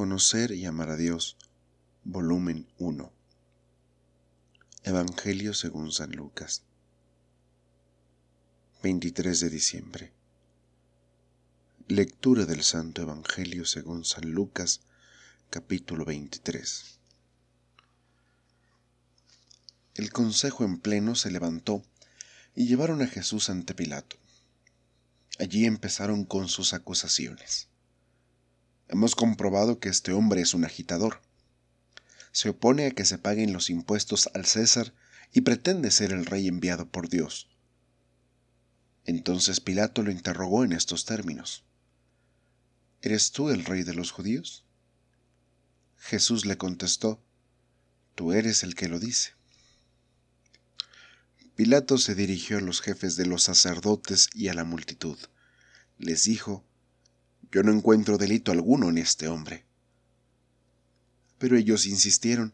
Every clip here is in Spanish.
Conocer y amar a Dios, volumen 1. Evangelio según San Lucas. 23 de diciembre. Lectura del Santo Evangelio según San Lucas, capítulo 23. El consejo en pleno se levantó y llevaron a Jesús ante Pilato. Allí empezaron con sus acusaciones. Hemos comprobado que este hombre es un agitador. Se opone a que se paguen los impuestos al César y pretende ser el rey enviado por Dios. Entonces Pilato lo interrogó en estos términos. ¿Eres tú el rey de los judíos? Jesús le contestó, Tú eres el que lo dice. Pilato se dirigió a los jefes de los sacerdotes y a la multitud. Les dijo, yo no encuentro delito alguno en este hombre. Pero ellos insistieron,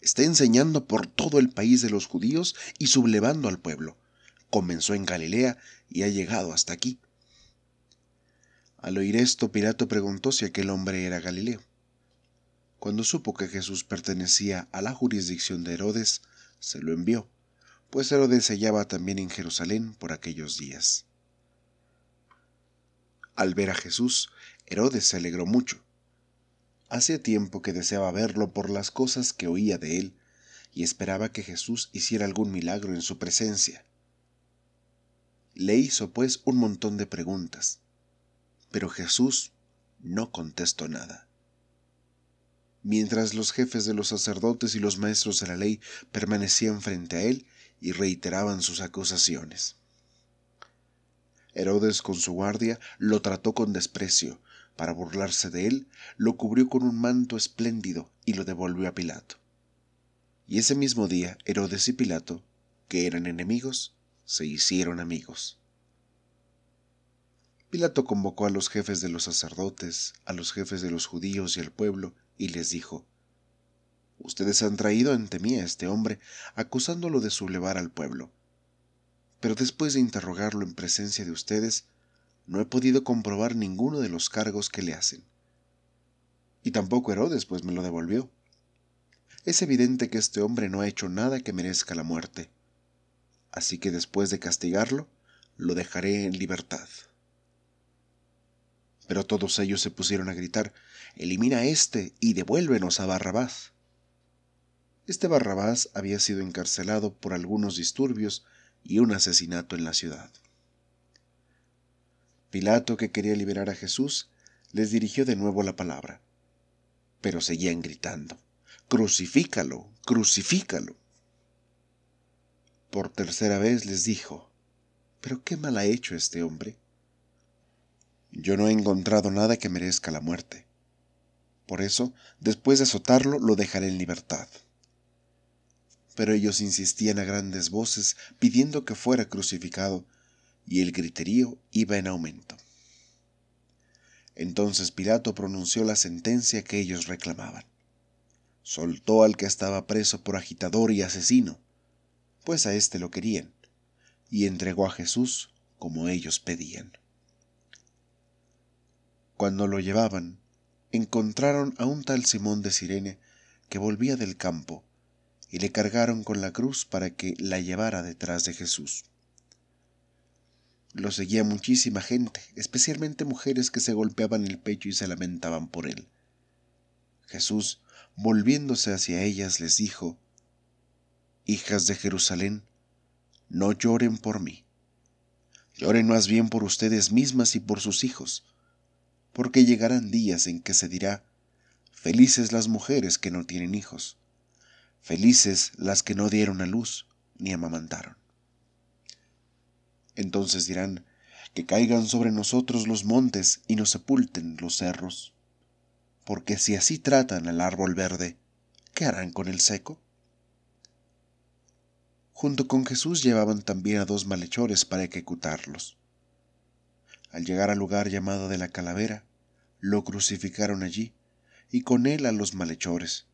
está enseñando por todo el país de los judíos y sublevando al pueblo. Comenzó en Galilea y ha llegado hasta aquí. Al oír esto, Pilato preguntó si aquel hombre era Galileo. Cuando supo que Jesús pertenecía a la jurisdicción de Herodes, se lo envió, pues Herodes se hallaba también en Jerusalén por aquellos días. Al ver a Jesús, Herodes se alegró mucho. Hacía tiempo que deseaba verlo por las cosas que oía de él, y esperaba que Jesús hiciera algún milagro en su presencia. Le hizo pues un montón de preguntas, pero Jesús no contestó nada. Mientras los jefes de los sacerdotes y los maestros de la ley permanecían frente a él y reiteraban sus acusaciones. Herodes con su guardia lo trató con desprecio. Para burlarse de él, lo cubrió con un manto espléndido y lo devolvió a Pilato. Y ese mismo día Herodes y Pilato, que eran enemigos, se hicieron amigos. Pilato convocó a los jefes de los sacerdotes, a los jefes de los judíos y al pueblo, y les dijo, Ustedes han traído ante mí a este hombre, acusándolo de sublevar al pueblo pero después de interrogarlo en presencia de ustedes, no he podido comprobar ninguno de los cargos que le hacen. Y tampoco Herodes, pues me lo devolvió. Es evidente que este hombre no ha hecho nada que merezca la muerte. Así que después de castigarlo, lo dejaré en libertad. Pero todos ellos se pusieron a gritar, Elimina a éste y devuélvenos a Barrabás. Este Barrabás había sido encarcelado por algunos disturbios y un asesinato en la ciudad. Pilato, que quería liberar a Jesús, les dirigió de nuevo la palabra, pero seguían gritando, Crucifícalo, crucifícalo. Por tercera vez les dijo, ¿pero qué mal ha hecho este hombre? Yo no he encontrado nada que merezca la muerte. Por eso, después de azotarlo, lo dejaré en libertad pero ellos insistían a grandes voces pidiendo que fuera crucificado, y el griterío iba en aumento. Entonces Pilato pronunció la sentencia que ellos reclamaban. Soltó al que estaba preso por agitador y asesino, pues a éste lo querían, y entregó a Jesús como ellos pedían. Cuando lo llevaban, encontraron a un tal Simón de Sirene que volvía del campo y le cargaron con la cruz para que la llevara detrás de Jesús. Lo seguía muchísima gente, especialmente mujeres que se golpeaban el pecho y se lamentaban por él. Jesús, volviéndose hacia ellas, les dijo, Hijas de Jerusalén, no lloren por mí, lloren más bien por ustedes mismas y por sus hijos, porque llegarán días en que se dirá, Felices las mujeres que no tienen hijos Felices las que no dieron a luz ni amamantaron. Entonces dirán, que caigan sobre nosotros los montes y nos sepulten los cerros. Porque si así tratan al árbol verde, ¿qué harán con el seco? Junto con Jesús llevaban también a dos malhechores para ejecutarlos. Al llegar al lugar llamado de la calavera, lo crucificaron allí, y con él a los malhechores,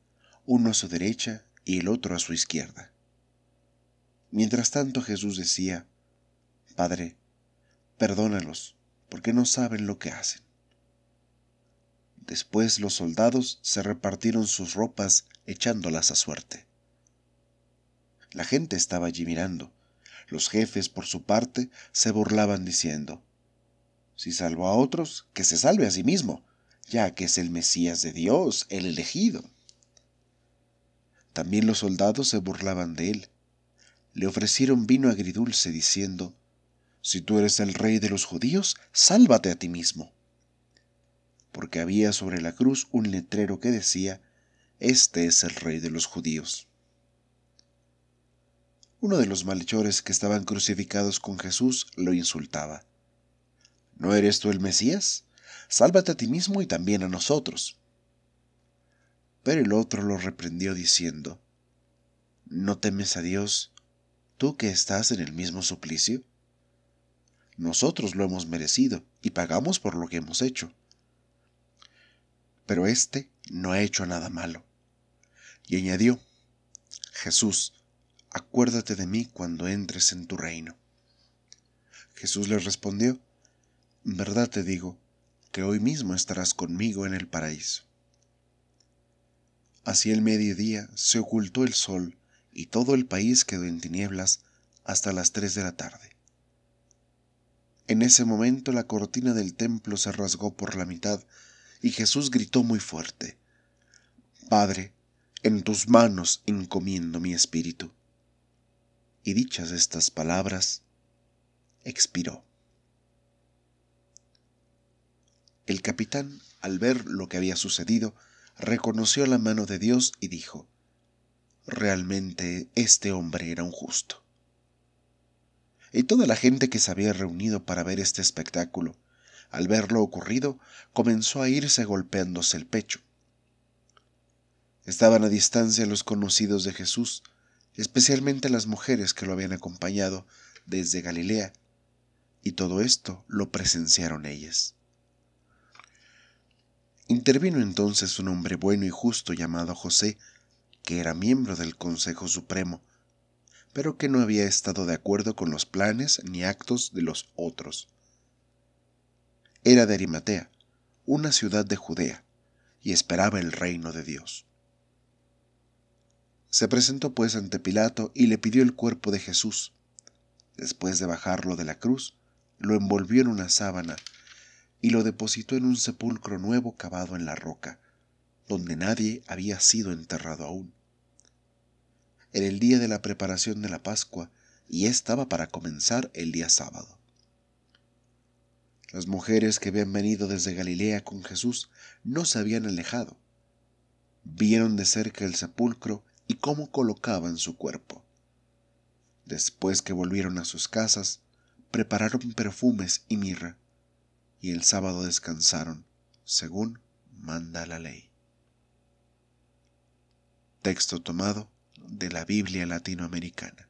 uno a su derecha y el otro a su izquierda. Mientras tanto Jesús decía, Padre, perdónalos, porque no saben lo que hacen. Después los soldados se repartieron sus ropas echándolas a suerte. La gente estaba allí mirando. Los jefes, por su parte, se burlaban diciendo, Si salvó a otros, que se salve a sí mismo, ya que es el Mesías de Dios, el elegido. También los soldados se burlaban de él. Le ofrecieron vino agridulce diciendo, Si tú eres el rey de los judíos, sálvate a ti mismo. Porque había sobre la cruz un letrero que decía, Este es el rey de los judíos. Uno de los malhechores que estaban crucificados con Jesús lo insultaba. ¿No eres tú el Mesías? Sálvate a ti mismo y también a nosotros. Pero el otro lo reprendió diciendo, ¿No temes a Dios, tú que estás en el mismo suplicio? Nosotros lo hemos merecido y pagamos por lo que hemos hecho. Pero éste no ha hecho nada malo. Y añadió, Jesús, acuérdate de mí cuando entres en tu reino. Jesús le respondió, En verdad te digo, que hoy mismo estarás conmigo en el paraíso. Hacia el mediodía se ocultó el sol y todo el país quedó en tinieblas hasta las tres de la tarde. En ese momento la cortina del templo se rasgó por la mitad y Jesús gritó muy fuerte, Padre, en tus manos encomiendo mi espíritu y dichas estas palabras, expiró. El capitán, al ver lo que había sucedido, reconoció la mano de Dios y dijo, Realmente este hombre era un justo. Y toda la gente que se había reunido para ver este espectáculo, al ver lo ocurrido, comenzó a irse golpeándose el pecho. Estaban a distancia los conocidos de Jesús, especialmente las mujeres que lo habían acompañado desde Galilea, y todo esto lo presenciaron ellas. Intervino entonces un hombre bueno y justo llamado José, que era miembro del Consejo Supremo, pero que no había estado de acuerdo con los planes ni actos de los otros. Era de Arimatea, una ciudad de Judea, y esperaba el reino de Dios. Se presentó pues ante Pilato y le pidió el cuerpo de Jesús. Después de bajarlo de la cruz, lo envolvió en una sábana y lo depositó en un sepulcro nuevo cavado en la roca, donde nadie había sido enterrado aún. Era el día de la preparación de la Pascua y estaba para comenzar el día sábado. Las mujeres que habían venido desde Galilea con Jesús no se habían alejado. Vieron de cerca el sepulcro y cómo colocaban su cuerpo. Después que volvieron a sus casas, prepararon perfumes y mirra, y el sábado descansaron, según manda la ley. Texto tomado de la Biblia latinoamericana.